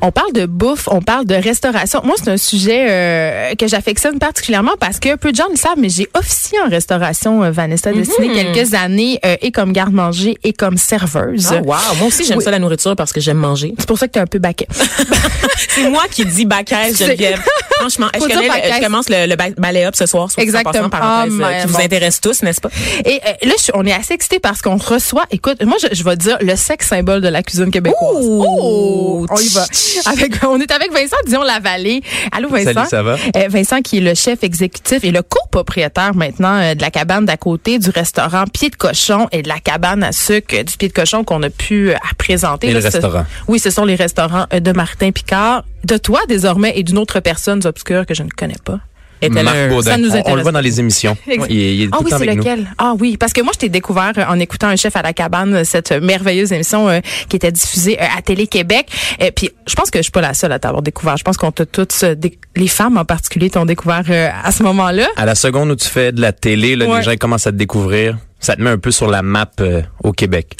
On parle de bouffe, on parle de restauration. Moi, c'est un sujet euh, que j'affectionne particulièrement parce que peu de gens le savent, mais j'ai officié en restauration, euh, Vanessa Destiné, quelques années, euh, et comme garde-manger et comme serveuse. Oh, wow. Moi aussi, j'aime Oui. ça la nourriture parce que j'aime manger. C'est pour ça que tu es un peu baquet. C'est moi qui dis C'est- Geneviève. Franchement, je, connais le- bacaise. je commence le, le ba- balai up ce soir. soit Exactement. parenthèse, euh, mais qui vous bon. intéresse tous, n'est-ce pas? Et euh, là, je- on est assez excités parce qu'on reçoit, écoute, moi, je, je vais dire le sexe symbole de la cuisine québécoise. Ouh! Oh! On y va. Avec, on est avec Vincent Dion-Lavallée. Allô, Vincent? Salut, ça va? Euh, Vincent, qui est le chef exécutif et le copropriétaire maintenant euh, de la cabane d'à côté du restaurant Pied de Cochon et de la cabane à sucre euh, du Pied de Cochon qu'on a pu à présenter. Et Là, le restaurant. Oui, ce sont les restaurants de Martin Picard, de toi désormais et d'une autre personne obscure que je ne connais pas. Est-elle Marc Baudin. ça nous On- on, intéresse. le voit dans les émissions. Il, est- il est Ah tout oui, c'est nous. lequel? Ah oui, parce que moi, je t'ai découvert euh, en écoutant un chef à la cabane, euh, cette merveilleuse émission euh, qui était diffusée euh, à Télé-Québec. Et puis, je pense que je suis pas la seule à t'avoir découvert. Je pense qu'on t'a toutes, euh, les femmes en particulier, t'ont découvert euh, à ce moment-là. À la seconde où tu fais de la télé, là, Ouais. les gens ils commencent à te découvrir. Ça te met un peu sur la map euh, au Québec.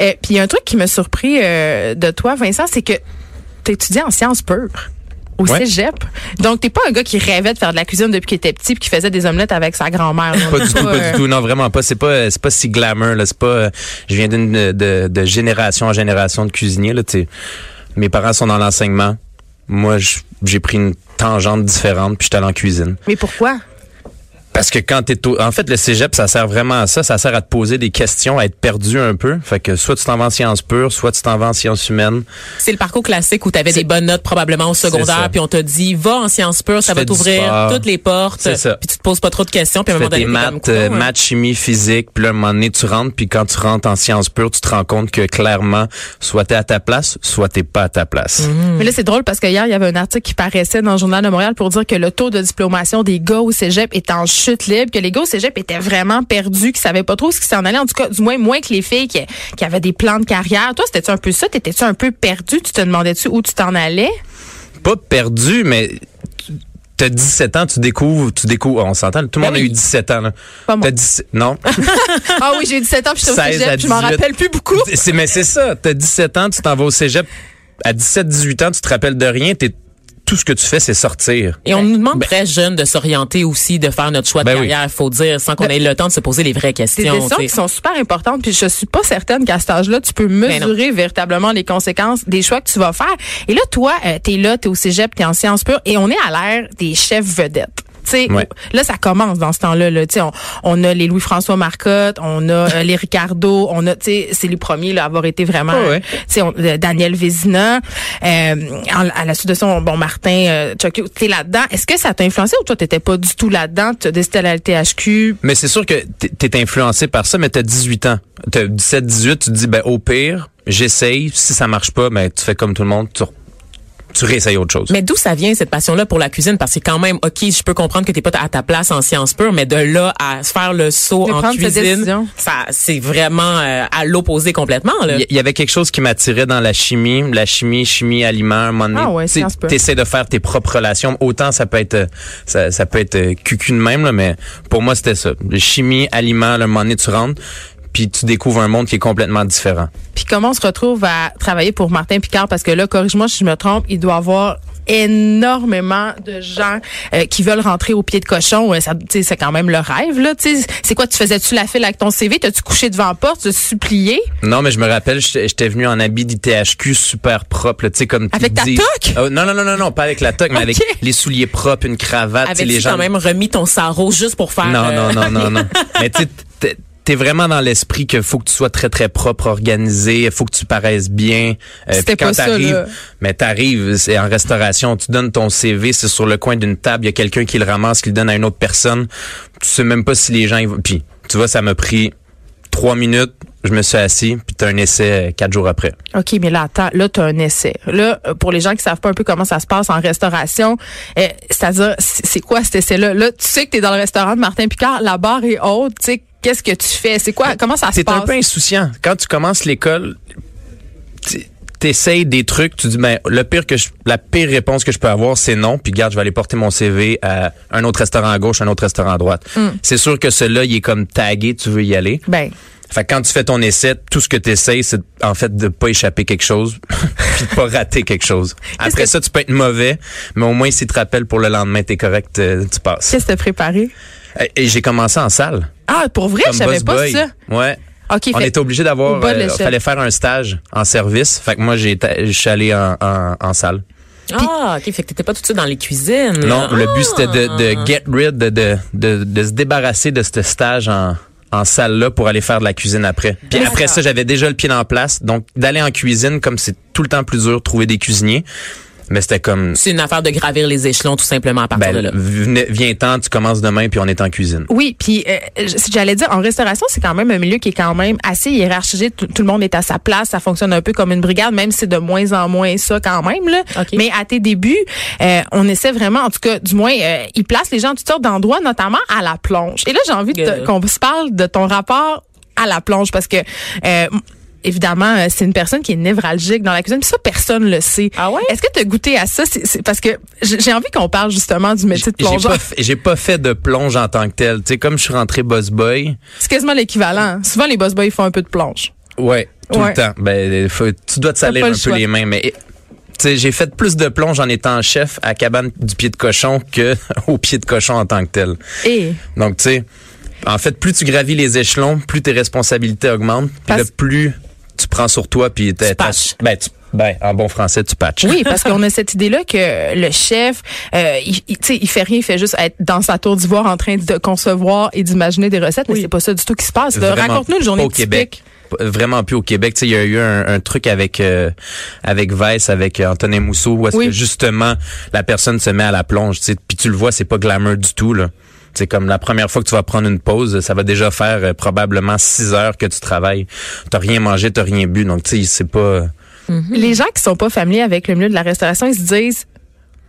Euh, puis, il y a un truc qui m'a surpris euh, de toi, Vincent, c'est que tu étudié en sciences pures. Au Ouais. cégep. Donc, t'es pas un gars qui rêvait de faire de la cuisine depuis qu'il était petit puis qui faisait des omelettes avec sa grand-mère. Pas du tout, pas euh, du tout. Non, vraiment pas. C'est pas, euh, c'est pas si glamour. Là. C'est pas. euh, je viens d'une de, de génération en génération de cuisiniers. Là. tu sais. Mes parents sont dans l'enseignement. Moi, j'ai pris une tangente différente, puis je suis allé en cuisine. Mais pourquoi? Parce que quand t'es au... En fait, le cégep, ça sert vraiment à ça. Ça sert à te poser des questions, à être perdu un peu. Fait que soit tu t'en vas en sciences pures, soit tu t'en vas en sciences humaines. C'est le parcours classique où tu avais des bonnes notes probablement au secondaire, puis on t'a dit va en sciences pures, ça Tu va t'ouvrir toutes les portes, C'est ça. puis tu te poses pas trop de questions, puis à un Tu moment donné maths, euh, coudonc, maths, chimie, physique, puis là, à un moment donné, tu rentres, puis quand tu rentres en sciences pures, tu te rends compte que clairement, soit t'es à ta place, soit t'es pas à ta place. Mm-hmm. Mais là, c'est drôle parce que hier, il y avait un article qui paraissait dans le Journal de Montréal pour dire que le taux de diplomation des gars au cégep est en chute libre, que les gars au cégep étaient vraiment perdus, qu'ils savaient pas trop ce qui s'en allait. En tout cas, du moins, moins que les filles qui, qui avaient des plans de carrière. Toi, c'était-tu un peu ça? T'étais-tu un peu perdu? Tu te demandais-tu où tu t'en allais? Pas perdu, mais t'as 17 ans, tu découvres, tu découvres, on s'entend, tout le Ben monde oui. a eu 17 ans, là. Pas moi. T'as 17, non. ah oui, j'ai 17 ans puis j'étais au 16 à cégep. Je m'en 18. rappelle plus beaucoup. c'est, mais c'est ça. T'as 17 ans, tu t'en vas au cégep. À 17, 18 ans, tu te rappelles de rien, t'es, tout ce que tu fais, c'est sortir. Et on nous demande très jeune de s'orienter aussi, de faire notre choix de Ben oui. carrière, faut dire, sans qu'on ait le temps de se poser les vraies Des questions. décisions tu qui sont super importantes, puis je suis pas certaine qu'à cet âge-là, tu peux Ben mesurer véritablement les conséquences des choix que tu vas faire. Et là, toi, euh, t'es là, t'es au cégep, t'es en sciences pures, et on est à l'ère des chefs vedettes. Tu Ouais. là, ça commence dans ce temps-là. Là. Tu On, on a les Louis-François Marcotte, on a euh, les Ricardo, on a, tu c'est les premiers là, à avoir été vraiment, ouais. tu sais, on- euh, Daniel Vézina, euh, à la suite de son, bon, Martin euh, Chucky, t'es là-dedans. Est-ce que ça t'a influencé ou toi, t'étais pas du tout là-dedans? Tu as décidé à la THQ? Mais c'est sûr que t'es- t'es influencé par ça, mais t'as 18 ans. T'as 17, 18, tu te dis, ben, au pire, j'essaye. Si ça marche pas, ben, tu fais comme tout le monde, tu, tu réessayes autre chose. Mais d'où ça vient cette passion-là pour la cuisine? Parce que quand même, ok, je peux comprendre que t'es pas à ta place en sciences pures, mais de là à se faire le saut De en cuisine, ça, c'est vraiment euh, à l'opposé complètement. Là. Il y- avait quelque chose qui m'attirait dans la chimie, la chimie, chimie, aliment, un moment donné. Ah ouais. T'essaies de faire tes propres relations. Autant ça peut être, euh, ça, ça peut être euh, cucu de même, là, mais pour moi, c'était ça. Chimie, aliment, là, un moment donné, tu rentres, puis tu découvres un monde qui est complètement différent. Puis comment on se retrouve à travailler pour Martin Picard? Parce que là, corrige-moi si je me trompe, il doit avoir énormément de gens euh, qui veulent rentrer au pied de cochon. Ça, c'est quand même le rêve. là. C'est quoi, tu faisais-tu la file avec ton CV? T'as-tu couché devant la porte? Tu supplié? Non, mais je me rappelle, j'étais venu en habit d'ITHQ super propre, sais, comme tu Avec ta dis. toque? Oh, non, non, non, non, non, pas avec la toque, mais avec les souliers propres, une cravate, Avais-tu les gens. quand même remis ton sarreau juste pour faire... Non, euh, non, non, non, non. Mais tu sais, t'es- t'es vraiment dans l'esprit qu'il faut que tu sois très, très propre, organisé, il faut que tu paraisses bien. Euh, puis quand t'arrives-. Mais t'arrives, c'est en restauration, tu donnes ton CV, c'est sur le coin d'une table, il y a quelqu'un qui le ramasse, qui le donne à une autre personne. Tu sais même pas si les gens... Puis, tu vois, ça m'a pris trois minutes, je me suis assis, puis t'as un essai euh, quatre jours après. OK, mais là, attends, là, tu as un essai. Là, euh, pour les gens qui savent pas un peu comment ça se passe en restauration, euh, c'est-à-dire, c'est quoi cet essai-là? Là, tu sais que tu es dans le restaurant de Martin Picard, la barre est haute, tu sais, qu'est-ce que tu fais? C'est quoi? Comment ça se T'es passe? un peu insouciant. Quand tu commences l'école, t'es- t'essayes des trucs, tu dis ben le pire que je, la pire réponse que je peux avoir c'est non, puis garde je vais aller porter mon CV à un autre restaurant à gauche, un autre restaurant à droite. C'est sûr que celui-là il est comme tagué, tu veux y aller. Ben, Fait que quand tu fais ton essai, tout ce que tu essayes, c'est en fait de pas échapper quelque chose, puis de pas rater quelque chose. Après que- ça, tu peux être mauvais, mais au moins si tu te rappelles pour le lendemain, t'es correct, euh, tu passes. qu'est-ce que t'as préparé? Et, j'ai commencé en salle. Ah, pour vrai, je savais pas boy. ça. Ouais. OK, On fait- était obligé d'avoir, euh, fallait faire un stage en service. Fait que moi, j'ai, je suis allé en, en, en salle. Ah, OK. Fait que t'étais pas tout de suite dans les cuisines. Non, le but c'était de, Ah. de get rid, de, de, de, de se débarrasser de ce stage en, en salle là pour aller faire de la cuisine après. Puis après ça, j'avais déjà le pied en place, donc d'aller en cuisine comme c'est tout le temps plus dur de trouver des cuisiniers. Mais c'était comme C'est une affaire de gravir les échelons tout simplement à partir de là. ben, viens-t'en, tu commences demain puis on est en cuisine. Oui, puis euh, j'allais dire, en restauration, c'est quand même un milieu qui est quand même assez hiérarchisé. Tout, tout le monde est à sa place. Ça fonctionne un peu comme une brigade, même si c'est de moins en moins ça quand même. Là. OK. Mais à tes débuts, euh, on essaie vraiment, en tout cas, du moins, euh, ils placent les gens en toutes sortes d'endroits, notamment à la plonge. Et là, j'ai envie de te- qu'on se parle de ton rapport à la plonge parce que... euh, Évidemment, euh, c'est une personne qui est névralgique dans la cuisine. Puis ça, personne le sait. Ah ouais? Est-ce que tu as goûté à ça? C'est- c'est parce que j'ai envie qu'on parle justement du métier de J'ai plongeur. pas, j'ai pas fait de plonge en tant que tel. Tu sais, comme je suis rentré boss boy, C'est quasiment l'équivalent. Souvent, les boss boys ils font un peu de plonge. Ouais, tout Ouais. le temps. Ben, faut- tu dois te salir pas le un peu les mains, mais tu sais, j'ai fait plus de plonge en étant chef à cabane du pied de cochon que au pied de cochon en tant que tel. Et? Donc, tu sais, en fait, plus tu gravis les échelons, plus tes responsabilités augmentent, Parce- plus tu prends sur toi, puis patches. ben, tu- ben, en bon français, tu patches. oui, parce qu'on a cette idée-là que le chef, euh, il, il, tu sais, il fait rien, il fait juste être dans sa tour d'ivoire en train de concevoir et d'imaginer des recettes, mais c'est pas ça du tout qui se passe. Raconte-nous une journée au typique. Québec. Vraiment plus au Québec. Tu sais, il y a eu un, un truc avec euh, avec Vice, avec euh, Antonin Mousseau, où est-ce Oui. que justement la personne se met à la plonge. Tu sais, puis tu le vois, c'est pas glamour du tout là. C'est comme la première fois que tu vas prendre une pause, ça va déjà faire euh, probablement six heures que tu travailles. T'as rien mangé, t'as rien bu, donc tu sais, c'est pas. Les gens qui sont pas familiers avec le milieu de la restauration, ils se disent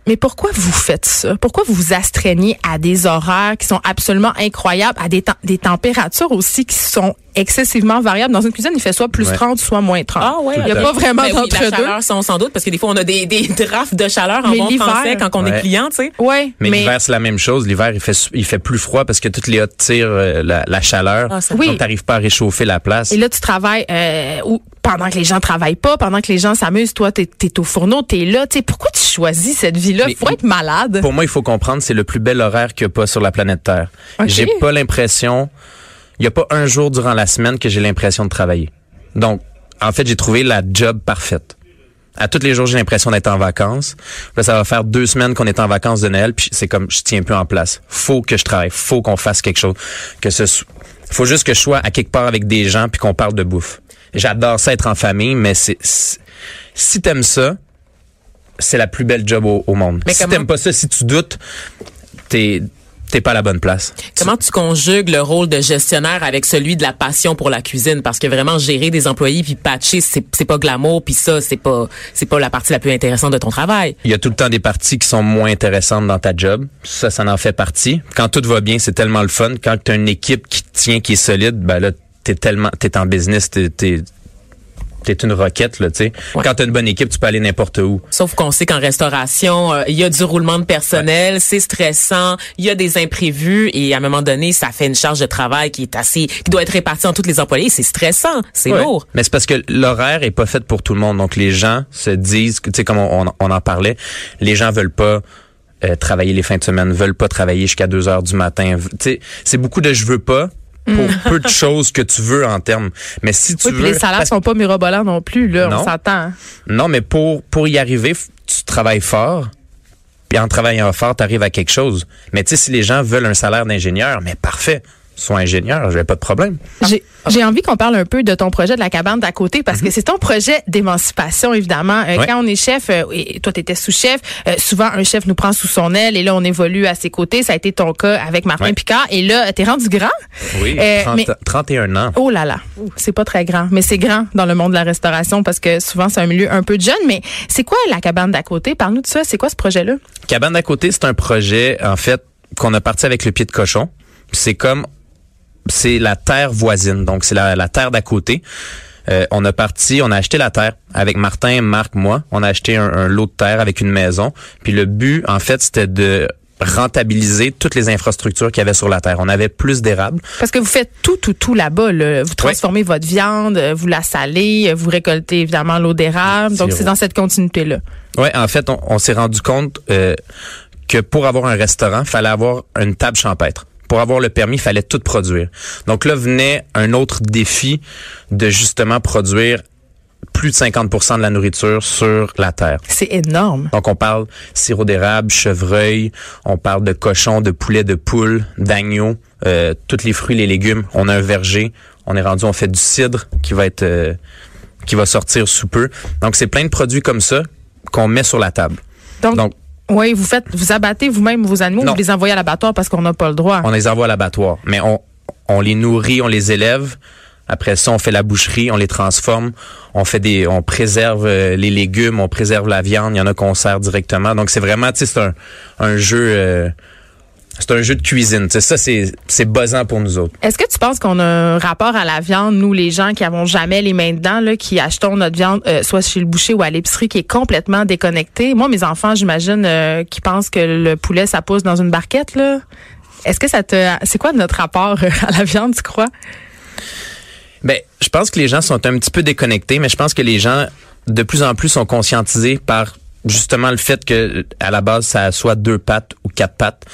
mais pourquoi vous faites ça? Pourquoi vous vous astreignez à des horaires qui sont absolument incroyables, à des, des températures aussi qui sont excessivement variables? Dans une cuisine, il fait soit plus Ouais. 30, soit moins 30. Ah ouais, il n'y a pas vraiment Ben oui, la d'entre-deux. chaleur, sans, sans doute, parce que des fois, on a des, des drafts de chaleur en Mais bon français quand on est client, tu sais. Ouais, Mais, mais, l'hiver, c'est la même chose. L'hiver, il fait il fait plus froid parce que toutes les hottes tirent euh, la, la chaleur. Ah, ça- Oui. Donc, t'arrives pas à réchauffer la place. Et là, tu travailles euh, ou pendant que les gens travaillent pas, pendant que les gens s'amusent, toi, t'es es au fourneau, t'es là. Tu sais, pourquoi tu choisis cette vie-là? Mais- Faut être malade. Pour moi, il faut comprendre, c'est le plus bel horaire qu'il n'y a pas sur la planète Terre. Ok. J'ai pas l'impression, il n'y a pas un jour durant la semaine que j'ai l'impression de travailler. Donc, en fait, j'ai trouvé la job parfaite. À tous les jours, j'ai l'impression d'être en vacances. Là, ça va faire deux semaines qu'on est en vacances de Noël, puis c'est comme, je tiens plus en place. Faut que je travaille, faut qu'on fasse quelque chose. Que ce faut juste que je sois à quelque part avec des gens puis qu'on parle de bouffe. J'adore ça être en famille, mais c'est, si t'aimes ça, c'est la plus belle job au, au monde. Mais si t'aimes pas ça, si tu doutes, t'es t'es pas à la bonne place. Comment tu conjugues le rôle de gestionnaire avec celui de la passion pour la cuisine? Parce que vraiment gérer des employés puis patcher c'est c'est pas glamour puis ça c'est pas c'est pas la partie la plus intéressante de ton travail. Il y a tout le temps des parties qui sont moins intéressantes dans ta job. Ça, ça en fait partie. Quand tout va bien, c'est tellement le fun. Quand tu as une équipe qui tient, qui est solide, ben là, t'es tellement, t'es en business, t'es, t'es, t'es une roquette, là, tu sais. Ouais. Quand t'as une bonne équipe, tu peux aller n'importe où. Sauf qu'on sait qu'en restauration, euh, il y a du roulement de personnel, c'est stressant, il y a des imprévus et à un moment donné, ça fait une charge de travail qui est assez qui doit être répartie en tous les employés, c'est stressant, c'est Ouais. lourd. Mais c'est parce que l'horaire est pas fait pour tout le monde. Donc les gens se disent, tu sais, comme on, on- on en parlait, les gens veulent pas euh, travailler les fins de semaine, veulent pas travailler jusqu'à 2 heures du matin. C'est beaucoup de je veux pas pour peu de choses que tu veux en termes. Mais si tu Oui, puis les salaires sont pas mirobolants non plus, là, on Non. s'entend. non, mais pour pour y arriver, tu travailles fort. Puis en travaillant fort, tu arrives à quelque chose. Mais tu sais, si les gens veulent un salaire d'ingénieur, mais parfait, sois ingénieur, j'ai pas de problème. J'ai envie qu'on parle un peu de ton projet de la cabane d'à côté parce que c'est ton projet d'émancipation, évidemment. Euh, Mhm. Ouais. Quand on est chef, euh, et toi, tu étais sous-chef, euh, souvent un chef nous prend sous son aile et là, on évolue à ses côtés. Ça a été ton cas avec Martin Ouais. Picard. Et là, t'es rendu grand. Oui, Euh, 30 mais- 31 ans. Oh là là, c'est pas très grand, mais c'est grand dans le monde de la restauration parce que souvent c'est un milieu un peu de jeune. Mais c'est quoi la cabane d'à côté? Parle-nous de ça. C'est quoi ce projet-là? Cabane d'à côté, c'est un projet, en fait, qu'on a parti avec le pied de cochon. C'est comme, c'est la terre voisine. Donc, c'est la, la terre d'à côté. Euh, on a parti, on a acheté la terre avec Martin, Marc, moi. On a acheté un, un lot de terre avec une maison. Puis le but, en fait, c'était de rentabiliser toutes les infrastructures qu'il y avait sur la terre. On avait plus d'érables. Parce que vous faites tout, tout, tout là-bas. Là. Vous transformez votre viande, euh, vous la salez, euh, vous récoltez évidemment l'eau d'érable. Donc, c'est dans cette continuité-là. Oui, en fait, on, on s'est rendu compte euh, que pour avoir un restaurant, fallait avoir une table champêtre. Pour avoir le permis, il fallait tout produire. Donc là venait un autre défi de justement produire plus de 50% de la nourriture sur la terre. C'est énorme. Donc on parle sirop d'érable, chevreuil, on parle de cochon, de poulet, de poule, d'agneau, euh, tous les fruits, les légumes. On a un verger. On est rendu, on fait du cidre qui va être euh, qui va sortir sous peu. Donc c'est plein de produits comme ça qu'on met sur la table. Donc, Donc oui, vous faites, vous abattez vous-même vos animaux, Non. vous les envoyez à l'abattoir parce qu'on n'a pas le droit. on les envoie à l'abattoir, mais on on les nourrit, on les élève. Après ça, on fait la boucherie, on les transforme, on fait des, on préserve euh, les légumes, on préserve la viande. Il y en a qu'on sert directement. Donc c'est vraiment, c'est un, un jeu, euh, c'est un jeu de cuisine. Tu sais, ça c'est c'est buzzant pour nous autres. Est-ce que tu penses qu'on a un rapport à la viande, nous les gens qui avons jamais les mains dedans, là, qui achetons notre viande, euh, soit chez le boucher ou à l'épicerie, qui est complètement déconnecté? Moi, mes enfants, j'imagine, euh, qui pensent que le poulet, ça pousse dans une barquette, là. Est-ce que ça te, c'est quoi notre rapport euh, à la viande, tu crois? Ben, je pense que les gens sont un petit peu déconnectés, mais je pense que les gens de plus en plus sont conscientisés par justement le fait que à la base ça soit deux pattes ou quatre pattes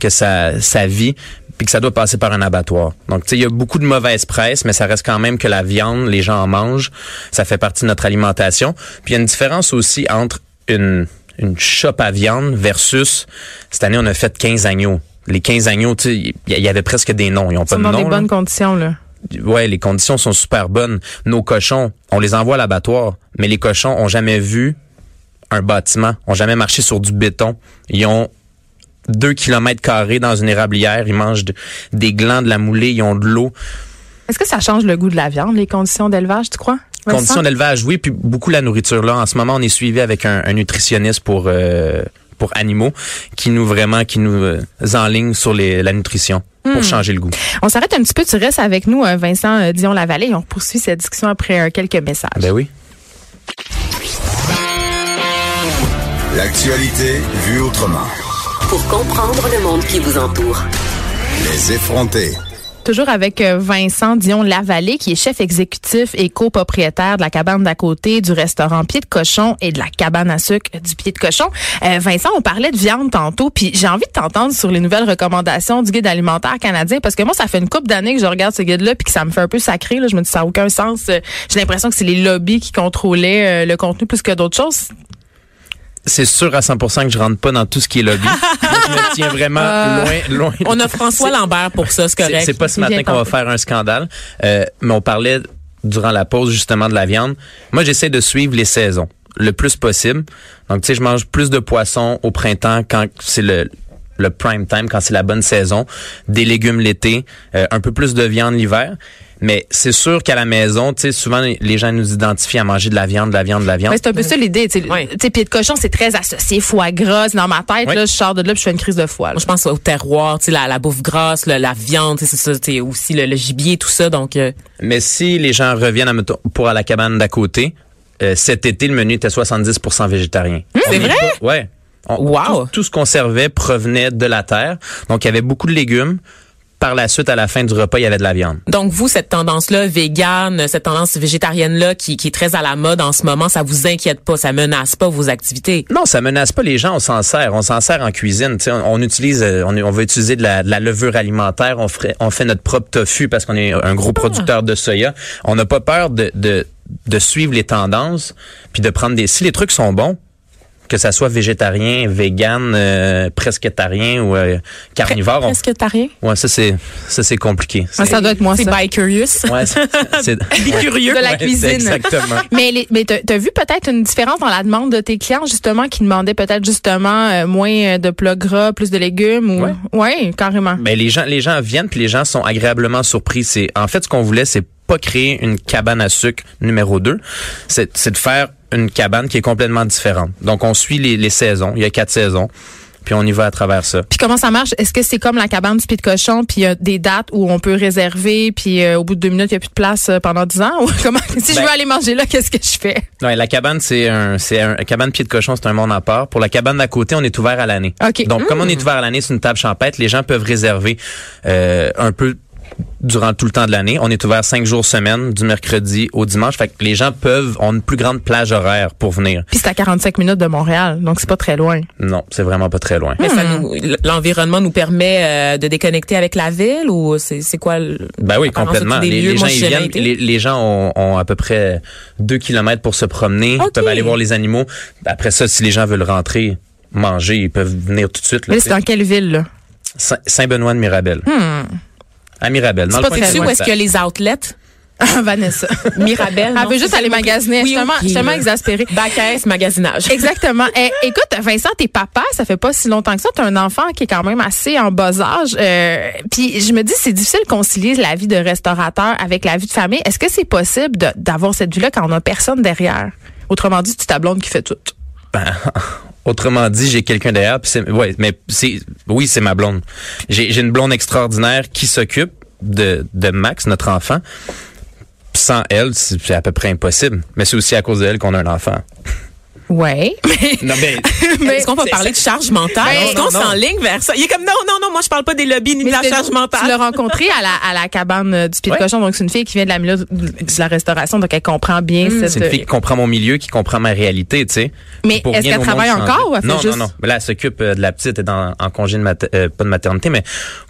que ça ça vit puis que ça doit passer par un abattoir. Donc tu sais il y a beaucoup de mauvaise presse mais ça reste quand même que la viande les gens en mangent, ça fait partie de notre alimentation. Puis il y a une différence aussi entre une une chope à viande versus cette année on a fait 15 agneaux. Les 15 agneaux, tu sais, il y, y avait presque des noms, ils ont pas de dans nom. des là bonnes conditions, là. ouais, les conditions sont super bonnes. Nos cochons, on les envoie à l'abattoir, mais les cochons ont jamais vu un bâtiment, ont jamais marché sur du béton. Ils ont deux kilomètres carrés dans une érablière, ils mangent de- des glands, de la moulée, ils ont de l'eau. Est-ce que ça change le goût de la viande, les conditions d'élevage, tu crois? Conditions d'élevage, oui, puis beaucoup la nourriture. Là, en ce moment, on est suivi avec un, un nutritionniste pour euh, pour animaux qui nous vraiment qui nous euh, enligne sur les, la nutrition pour changer le goût. On s'arrête un petit peu. Tu restes avec nous, euh, Vincent euh, Dion-Lavallée, et on poursuit cette discussion après quelques messages. Ben oui. L'actualité vue autrement. Pour comprendre le monde qui vous entoure. Les effrontés. Toujours avec euh, Vincent Dion-Lavallée, qui est chef exécutif et copropriétaire de la cabane d'à côté, du restaurant Pied de Cochon et de la cabane à sucre du Pied de Cochon. Euh, Vincent, on parlait de viande tantôt, puis j'ai envie de t'entendre sur les nouvelles recommandations du guide alimentaire canadien, parce que moi, ça fait une couple d'années que je regarde ce guide-là, puis que ça me fait un peu sacré. Là. Je me dis, ça n'a aucun sens. Euh, J'ai l'impression que c'est les lobbies qui contrôlaient euh, le contenu plus que d'autres choses. C'est sûr à 100% que je rentre pas dans tout ce qui est lobby. Je me tiens vraiment loin, loin. On a François Lambert pour ça, c'est correct. C'est pas ce matin qu'on va faire un scandale, euh, mais on parlait durant la pause justement de la viande. Moi, j'essaie de suivre les saisons le plus possible. Donc, tu sais, je mange plus de poissons au printemps quand c'est le le prime time, quand c'est la bonne saison, des légumes l'été, euh, un peu plus de viande l'hiver. Mais c'est sûr qu'à la maison, tu sais, souvent les gens nous identifient à manger de la viande, de la viande, de la viande. Ouais, c'est un peu ça l'idée. Tu sais, Ouais. Tu sais, pied de cochon, c'est très associé foie gras. C'est Dans ma tête, Ouais. là, je sors de là, puis je fais une crise de foie. là. Moi, je pense au terroir, tu sais, la, la bouffe grasse, le- la viande, c'est ça, tu sais, aussi le, le gibier, tout ça. Donc, euh, Mais si les gens reviennent à, pour à la cabane d'à côté, euh, cet été, le menu était 70% végétarien. Hum, c'est vrai? Ouais. On- Wow. Tout, tout ce qu'on servait provenait de la terre. Donc, il y avait beaucoup de légumes. Par la suite, à la fin du repas, il y avait de la viande. donc vous, cette tendance-là, végane, cette tendance végétarienne-là, qui, qui est très à la mode en ce moment, ça vous inquiète pas, ça menace pas vos activités? Non, ça menace pas les gens. On s'en sert. On s'en sert en cuisine. Tu sais, on, on utilise, euh, on, on va utiliser de la, de la levure alimentaire. On, ferait, on fait notre propre tofu parce qu'on est un gros producteur de soya. On n'a pas peur de, de, de suivre les tendances puis de prendre des. Si les trucs sont bons, que ça soit végétarien, vegan, euh, presquetarien ou euh, carnivore, on- Est-ce que t'as rien? ouais, ça c'est ça c'est compliqué. Ah, ça doit être moi, C'est ça. by curious. Ouais, c'est c'est- curieux. De la Ouais, cuisine. c'est Exactement. Mais, les, mais t'as, vu peut-être une différence dans la demande de tes clients, justement, qui demandaient peut-être justement euh, moins euh, de plats gras, plus de légumes ou. Ouais. Ouais, carrément. Ben les gens les gens viennent puis les gens sont agréablement surpris. C'est en fait ce qu'on voulait c'est pas créer une cabane à sucre numéro 2, c'est c'est de faire une cabane qui est complètement différente. Donc on suit les, les saisons, il y a quatre saisons. puis on y va à travers ça. Puis comment ça marche? Est-ce que c'est comme la cabane du pied de cochon, puis il y a des dates où on peut réserver, puis euh, au bout de deux minutes, il n'y a plus de place euh, pendant dix ans? Ou comment? Si je Ben- veux aller manger là, qu'est-ce que je fais? Ouais, la cabane, c'est un, c'est un, la cabane pied de cochon, c'est un monde à part. Pour la cabane d'à côté, on est ouvert à l'année. Donc, comme on est ouvert à l'année, c'est une table champêtre, les gens peuvent réserver euh, un peu durant tout le temps de l'année. On est ouvert cinq jours semaine, du mercredi au dimanche. Fait que les gens peuvent, ont une plus grande plage horaire pour venir. Puis c'est à 45 minutes de Montréal, donc c'est pas très loin. Non, c'est vraiment pas très loin. Mais ça nous, l'environnement nous permet euh, de déconnecter avec la ville ou c'est c'est quoi le, Ben oui, complètement. Les, lieux? les Moi, gens, ils viennent, les, les gens ont, ont à peu près deux kilomètres pour se promener. Ok. Ils peuvent aller voir les animaux. Après ça, si les gens veulent rentrer, manger, ils peuvent venir tout de suite. là, Mais c'est dans quelle ville, là? Saint- Saint-Benoît de Mirabel. À Mirabel. C'est pas où est-ce qu'il y a les outlets? Ah, Vanessa. Mirabel. Elle non, veut juste aller magasiner. oui, je suis tellement, ok, je suis tellement là. exaspérée. Magasinage. Exactement. Eh, écoute, Vincent, t'es papa, ça fait pas si longtemps que ça. T'as un enfant qui est quand même assez en bas âge. Euh, Puis je me dis, c'est difficile de concilier la vie de restaurateur avec la vie de famille. Est-ce que c'est possible d'avoir cette vie-là quand on a personne derrière? Autrement dit, tu ta blonde qui fait tout. Autrement dit, j'ai quelqu'un derrière. C'est, ouais, mais c'est, oui, c'est ma blonde. J'ai, une blonde extraordinaire qui s'occupe de, Max, notre enfant. Sans elle, c'est c'est à peu près impossible. Mais c'est aussi à cause d'elle qu'on a un enfant. Ouais. Non, mais Mais- Est-ce qu'on va parler de charge mentale? Ben, Est-ce non, qu'on non. s'enligne vers ça? Il est comme, non, non, non, moi, je parle pas des lobbies ni de la charge Tu l'as mentale. rencontré à la, à la cabane euh, du pied de cochon. Donc, c'est une fille qui vient de la milieu de, la restauration. Donc, elle comprend bien cette... c'est une fille qui comprend mon milieu, qui comprend ma réalité, tu sais. Mais Pour est-ce qu'elle travaille changer. encore ou elle fait non, juste- Non, non, Mais là, elle s'occupe euh, de la petite, elle est en, en congé de mater- euh, pas de maternité, mais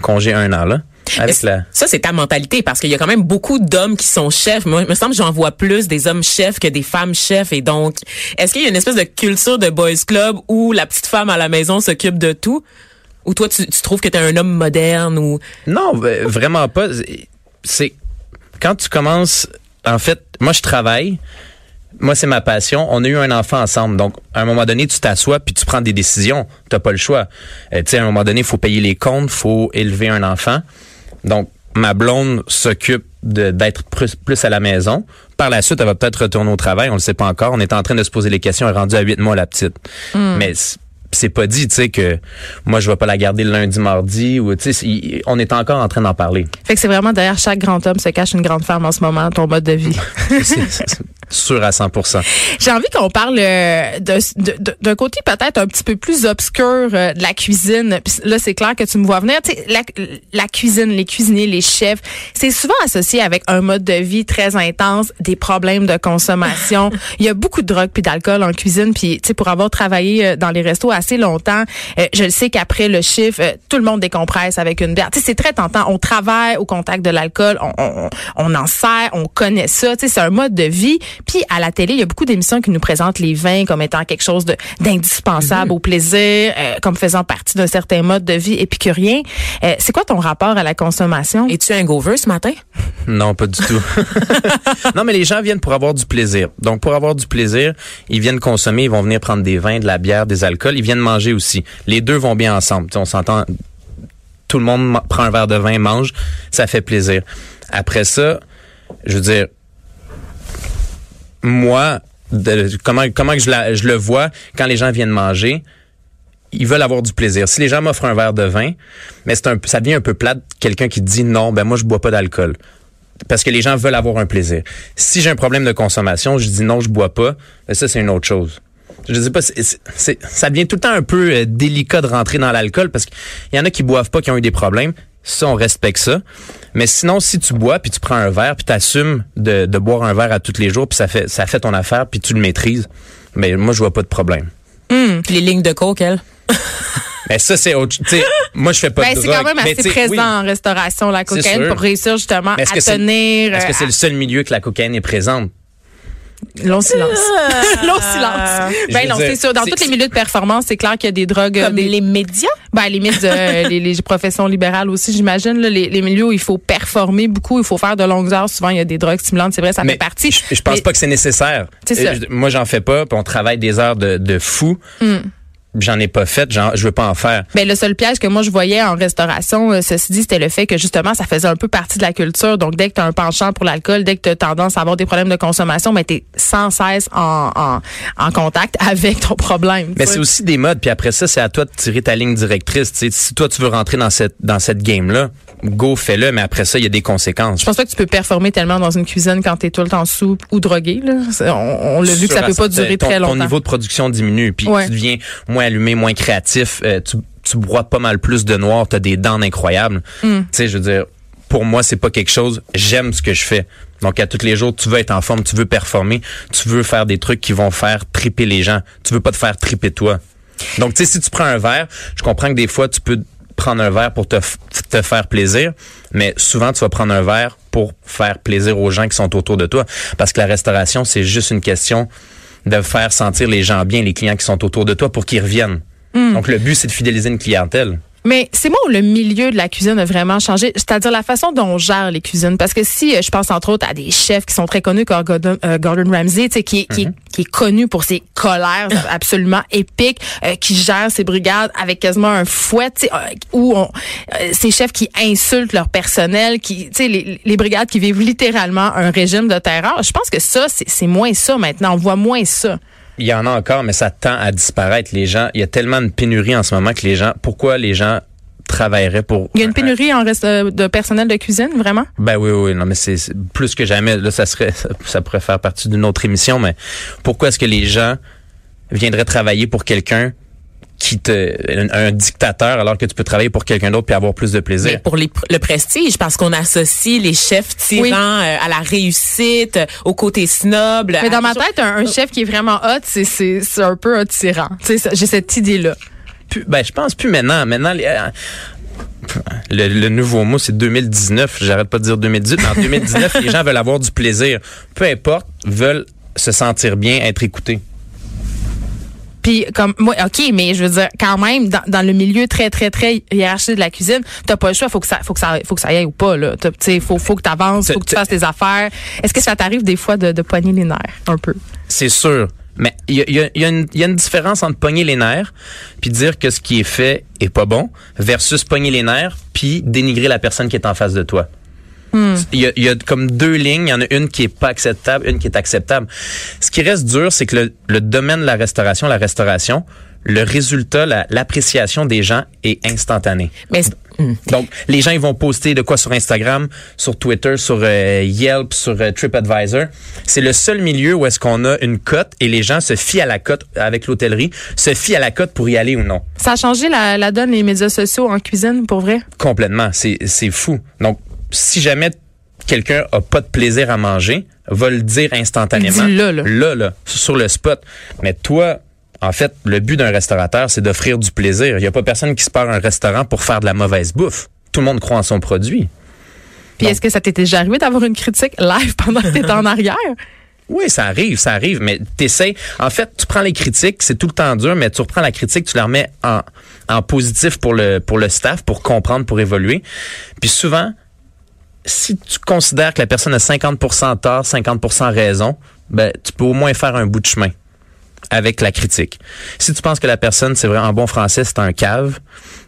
congé un an, là. Avec Est-ce- la... Ça, c'est ta mentalité parce qu'il y a quand même beaucoup d'hommes qui sont chefs. Moi, il me semble que j'en vois plus des hommes chefs que des femmes chefs. Et donc, est-ce qu'il y a une espèce de culture de boys club où la petite femme à la maison s'occupe de tout? Ou toi, tu, tu trouves que tu es un homme moderne ou... Non, vraiment pas. C'est quand tu commences. En fait, moi je travaille. Moi c'est ma passion. On a eu un enfant ensemble, donc à un moment donné tu t'assois puis tu prends des décisions. T'as pas le choix. Euh, tu sais, à un moment donné, il faut payer les comptes, faut élever un enfant. Donc ma blonde s'occupe d'être plus, plus à la maison. Par la suite, elle va peut-être retourner au travail. On le sait pas encore. On est en train de se poser les questions. Elle est rendue à huit mois la petite. Mais c- c'est pas dit, tu sais, que moi je vais pas la garder le lundi, mardi ou tu sais, on est encore en train d'en parler. Fait que c'est vraiment derrière chaque grand homme se cache une grande femme en ce moment, ton mode de vie. Sûr à 100 J'ai envie qu'on parle euh, d'un côté peut-être un petit peu plus obscur euh, de la cuisine. Puis là, c'est clair que tu me vois venir. Tu sais, la, la cuisine, les cuisiniers, les chefs, c'est souvent associé avec un mode de vie très intense, des problèmes de consommation. Il y a beaucoup de drogue puis d'alcool en cuisine. Puis, tu sais, pour avoir travaillé euh, dans les restos assez longtemps, euh, je le sais qu'après le chiffre, tout le monde décompresse avec une bière. Tu sais, c'est très tentant. On travaille au contact de l'alcool, on, on, on en sert, on connaît ça. Tu sais, c'est un mode de vie. Puis à la télé, il y a beaucoup d'émissions qui nous présentent les vins comme étant quelque chose d'indispensable au plaisir, euh, comme faisant partie d'un certain mode de vie épicurien. Euh, c'est quoi ton rapport à la consommation? Es-tu un gover ce matin? Non, pas du tout. non, mais les gens viennent pour avoir du plaisir. Donc, pour avoir du plaisir, ils viennent consommer, ils vont venir prendre des vins, de la bière, des alcools. Ils viennent manger aussi. Les deux vont bien ensemble. Tu sais, on s'entend. Tout le monde prend un verre de vin, mange, ça fait plaisir. Après ça, je veux dire, moi, de- comment comment je, je le vois quand les gens viennent manger, ils veulent avoir du plaisir. Si les gens m'offrent un verre de vin, mais c'est un, ça devient un peu plate, quelqu'un qui dit non, ben moi je bois pas d'alcool. Parce que les gens veulent avoir un plaisir. Si j'ai un problème de consommation, je dis non, je bois pas, ben ça c'est une autre chose. Je sais pas, c'est- c'est- ça devient tout le temps un peu euh, délicat de rentrer dans l'alcool parce qu'il y en a qui boivent pas, qui ont eu des problèmes. Ça, on respecte ça. Mais sinon, si tu bois, puis tu prends un verre, puis tu assumes de, de boire un verre à tous les jours, puis ça fait, ça fait ton affaire, puis tu le maîtrises, mais moi, je vois pas de problème. Les lignes de coke, elle? Mais ça, c'est autre... Moi, je fais pas Ben, de c'est quand même assez présent oui. en restauration, la cocaïne, pour réussir justement à que c'est- tenir. Est-ce que euh, c'est le seul milieu que la cocaïne est présente? Long silence. Long silence. Ben non, c'est sûr. Dans tous les milieux de performance, c'est clair qu'il y a des drogues. euh, Comme des, les médias? ben, les mythes, euh, les, les professions libérales aussi, j'imagine. Les, les milieux où il faut performer beaucoup, il faut faire de longues heures. Souvent, il y a des drogues stimulantes. C'est vrai, ça fait partie. Je, je pense Mais- pas que c'est nécessaire. C'est ça. Je- Moi, j'en fais pas, puis on travaille des heures de, de fou. Hmm. J'en ai pas fait, genre, je veux pas en faire. Ben, le seul piège que moi je voyais en restauration, euh, ceci dit, c'était le fait que justement, ça faisait un peu partie de la culture. Donc, dès que tu as un penchant pour l'alcool, dès que tu as tendance à avoir des problèmes de consommation, mais tu es sans cesse en, en, en contact avec ton problème. Mais c'est aussi des modes, puis après ça, c'est à toi de tirer ta ligne directrice. si toi, tu veux rentrer dans cette, dans cette game-là, go, fais-le, mais après ça, il y a des conséquences. Je pense pas que tu peux performer tellement dans une cuisine quand tu es tout le temps sous ou drogué. Là. On, on l'a vu que ça peut pas durer ton, très Ton longtemps. niveau de production diminue, puis Ouais. tu deviens moins allumé, moins créatif. euh, tu, tu bois pas mal plus de noir, tu as des dents incroyables. Hmm. Tu sais, je veux dire, pour moi, c'est pas quelque chose. J'aime ce que je fais. Donc, à tous les jours, tu veux être en forme, tu veux performer, tu veux faire des trucs qui vont faire triper les gens. Tu veux pas te faire triper toi. Donc, tu sais, si tu prends un verre, je comprends que des fois, tu peux prendre un verre pour te, te faire plaisir, mais souvent, tu vas prendre un verre pour faire plaisir aux gens qui sont autour de toi. Parce que la restauration, c'est juste une question de faire sentir les gens bien, les clients qui sont autour de toi pour qu'ils reviennent. Donc, le but, c'est de fidéliser une clientèle. Mais c'est moi où le milieu de la cuisine a vraiment changé, c'est-à-dire la façon dont on gère les cuisines. Parce que si euh, je pense entre autres à des chefs qui sont très connus comme Gordon, euh, Gordon Ramsay, tu sais, qui, est- qui, est- qui est connu pour ses colères absolument épiques, euh, qui gère ses brigades avec quasiment un fouet, tu sais, euh, où on, euh, ces chefs qui insultent leur personnel, qui, tu sais, les, les brigades qui vivent littéralement un régime de terreur. Je pense que ça, c'est moins ça maintenant. On voit moins ça. Il y en a encore, mais ça tend à disparaître. Les gens, il y a tellement de pénurie en ce moment que les gens, pourquoi les gens travailleraient pour... Il y a une pénurie en reste euh, de personnel de cuisine, vraiment? Ben oui, oui, non, mais c'est plus que jamais. Là, ça serait, ça pourrait faire partie d'une autre émission, mais pourquoi est-ce que les gens viendraient travailler pour quelqu'un qui te, un, un dictateur, alors que tu peux travailler pour quelqu'un d'autre puis avoir plus de plaisir? Mais pour les- le prestige, parce qu'on associe les chefs tyrans Oui. euh, à la réussite, euh, au côté snob. Mais dans ma tête, un, un chef qui est vraiment hot, c'est c'est c'est un peu un tyran. Tu sais, ça- j'ai cette idée là. Plus- ben, je pense plus maintenant. Maintenant, les, euh, le, le nouveau mot, c'est 2019. J'arrête pas de dire 2018. Mais en 2019, les gens veulent avoir du plaisir. Peu importe, veulent se sentir bien, être écoutés. Puis comme moi, ok, mais je veux dire quand même dans, dans le milieu très très très hiérarchique de la cuisine, t'as pas le choix, faut que ça faut que ça faut que ça y aille ou pas là. Tu faut faut que t'avances, faut que tu fasses tes affaires. Est-ce que ça t'arrive des fois de, de poigner les nerfs un peu? C'est sûr. Mais il y a, y a- y a y a une différence entre pogner les nerfs puis dire que ce qui est fait est pas bon versus pogner les nerfs puis dénigrer la personne qui est en face de toi. Il, y a, il y a comme deux lignes. Il y en a une qui est pas acceptable, une qui est acceptable. Ce qui reste dur, c'est que le, le domaine de la restauration, la restauration, le résultat, la- l'appréciation des gens est instantané. Mais c'est- hum. Donc, les gens, ils vont poster de quoi sur Instagram, sur Twitter, sur euh, Yelp, sur euh, TripAdvisor. C'est le seul milieu où est-ce qu'on a une cote et les gens se fient à la cote avec l'hôtellerie, se fient à la cote pour y aller ou non. Ça a changé la, la donne les médias sociaux en cuisine pour vrai? Complètement. C'est, c'est fou. Donc, si jamais quelqu'un a pas de plaisir à manger, va le dire instantanément. Dis-le, là. Là, là, sur le spot. Mais toi, en fait, le but d'un restaurateur, c'est d'offrir du plaisir. Il y a pas personne qui se part un restaurant pour faire de la mauvaise bouffe. Tout le monde croit en son produit. Puis est-ce que ça t'était déjà arrivé d'avoir une critique live pendant que t'étais en arrière? Oui, ça arrive, ça arrive, mais t'essayes. En fait, tu prends les critiques, c'est tout le temps dur, mais tu reprends la critique, tu la remets en, en positif pour le, pour le staff, pour comprendre, pour évoluer. Puis souvent, si tu considères que la personne a 50% tort, 50% raison, ben, tu peux au moins faire un bout de chemin avec la critique. Si tu penses que la personne, c'est vrai, en bon français, c'est un cave,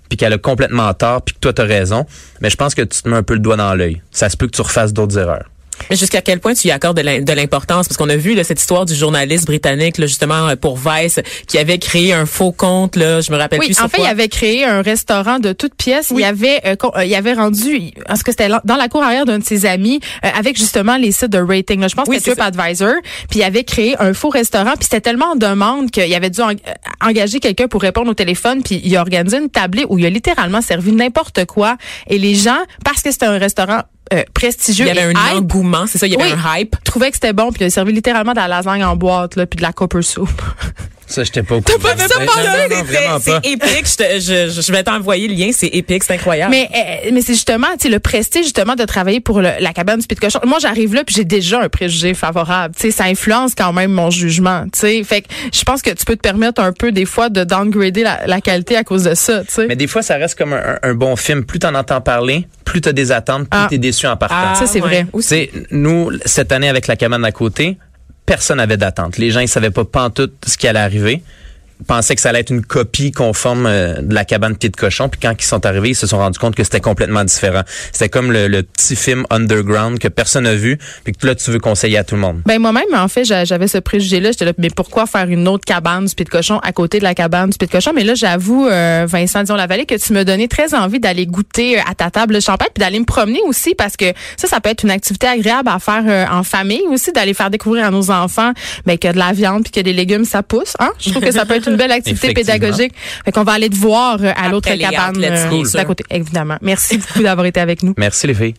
puis qu'elle a complètement tort, puis que toi, tu as raison, mais je pense que tu te mets un peu le doigt dans l'œil. Ça se peut que tu refasses d'autres erreurs. Mais jusqu'à quel point tu y accordes de l'im- de l'importance? Parce qu'on a vu là, cette histoire du journaliste britannique, là, justement, euh, pour Vice, qui avait créé un faux compte, là, je me rappelle Oui, plus en fait, quoi. il avait créé un restaurant de toutes pièces. Il avait, euh, euh, il avait rendu, est-ce que c'était dans la cour arrière d'un de ses amis, euh, avec justement les sites de rating. là. Je pense Oui, que c'était. TripAdvisor. Puis il avait créé un faux restaurant. Puis c'était tellement en demande qu'il avait dû en- engager quelqu'un pour répondre au téléphone. Puis il a organisé une tablée où il a littéralement servi n'importe quoi. Et les gens, parce que c'était un restaurant euh, prestigieux, Il y avait et un hype, engouement, c'est ça, il y avait Oui. un hype. trouvaient que c'était bon. Puis il a servi littéralement de la lasagne en boîte, là, puis de la copper soup. Ça, j'étais pas au courant. pas vu ça passer? vraiment C'est épique. Je, te- je, je- je vais t'envoyer le lien. C'est épique, c'est incroyable. Mais euh, mais c'est justement, tu sais, le prestige justement de travailler pour le- la cabane du Pit Cochon. Moi, j'arrive là puis j'ai déjà un préjugé favorable. Tu sais, ça influence quand même mon jugement. Tu sais, fait que je pense que tu peux te permettre un peu des fois de downgrader la, la qualité à cause de ça. Tu sais, Mais des fois, ça reste comme un, un bon film. Plus t'en entends parler, plus t'as des attentes, plus Ah. t'es déçu en partant. Ah, ça, c'est ouais. vrai. Tu sais, nous, cette année, avec la cabane à côté, personne n'avait d'attente. Les gens, ils savaient pas pantoute ce qui allait arriver. Pensaient que ça allait être une copie conforme euh, de la cabane pied de cochon. Puis quand ils sont arrivés, ils se sont rendus compte que c'était complètement différent. C'était comme le, petit film underground que personne n'a vu, puis que là tu veux conseiller à tout le monde. Ben moi-même, en fait, j'a- j'avais ce préjugé-là. J'étais là, mais pourquoi faire une autre cabane du pied de cochon à côté de la cabane du pied de cochon? Mais là, j'avoue, euh, Vincent Dion-Lavallée, que tu me donnais très envie d'aller goûter euh, à ta table de champagne, puis d'aller me promener aussi, parce que ça, ça peut être une activité agréable à faire euh, en famille aussi, d'aller faire découvrir à nos enfants ben, que de la viande puis que des légumes, ça pousse. Hein? Je trouve que ça peut être une belle activité pédagogique. Fait qu'on va aller te voir euh, à l'autre cabane euh, d'à côté. Évidemment. Merci beaucoup d'avoir été avec nous. Merci les filles.